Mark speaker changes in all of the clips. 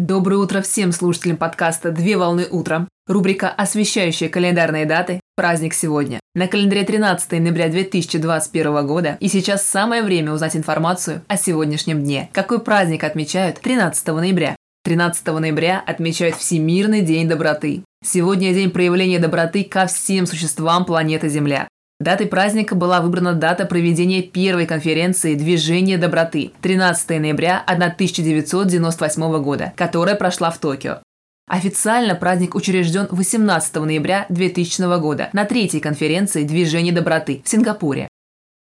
Speaker 1: Доброе утро всем слушателям подкаста «Две волны утром». Рубрика, освещающая календарные даты. Праздник сегодня. На календаре 13 ноября 2021 года. И сейчас самое время узнать информацию о сегодняшнем дне. Какой праздник отмечают 13 ноября? 13 ноября отмечают Всемирный день доброты. Сегодня день проявления доброты ко всем существам планеты Земля. Датой праздника была выбрана дата проведения первой конференции «Движение доброты» 13 ноября 1998 года, которая прошла в Токио. Официально праздник учрежден 18 ноября 2000 года на третьей конференции «Движение доброты» в Сингапуре.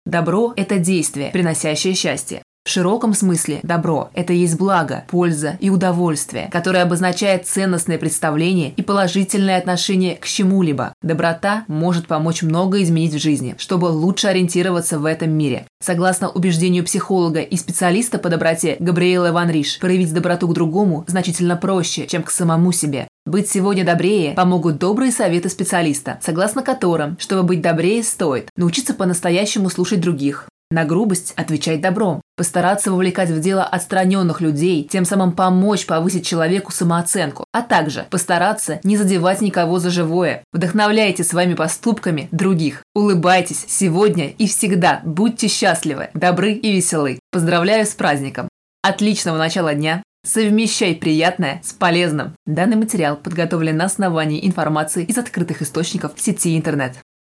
Speaker 1: Добро – это действие, приносящее счастье. В широком смысле добро – это есть благо, польза и удовольствие, которое обозначает ценностное представление и положительное отношение к чему-либо. Доброта может помочь много изменить в жизни, чтобы лучше ориентироваться в этом мире. Согласно убеждению психолога и специалиста по доброте Габриэла Ван Риш, проявить доброту к другому значительно проще, чем к самому себе. Быть сегодня добрее помогут добрые советы специалиста, согласно которым, чтобы быть добрее, стоит научиться по-настоящему слушать других, на грубость отвечать добром. Постараться вовлекать в дело отстраненных людей, тем самым помочь повысить человеку самооценку. А также постараться не задевать никого за живое. Вдохновляйте своими поступками других. Улыбайтесь сегодня и всегда. Будьте счастливы, добры и веселы. Поздравляю с праздником. Отличного начала дня. Совмещай приятное с полезным. Данный материал подготовлен на основании информации из открытых источников сети интернет.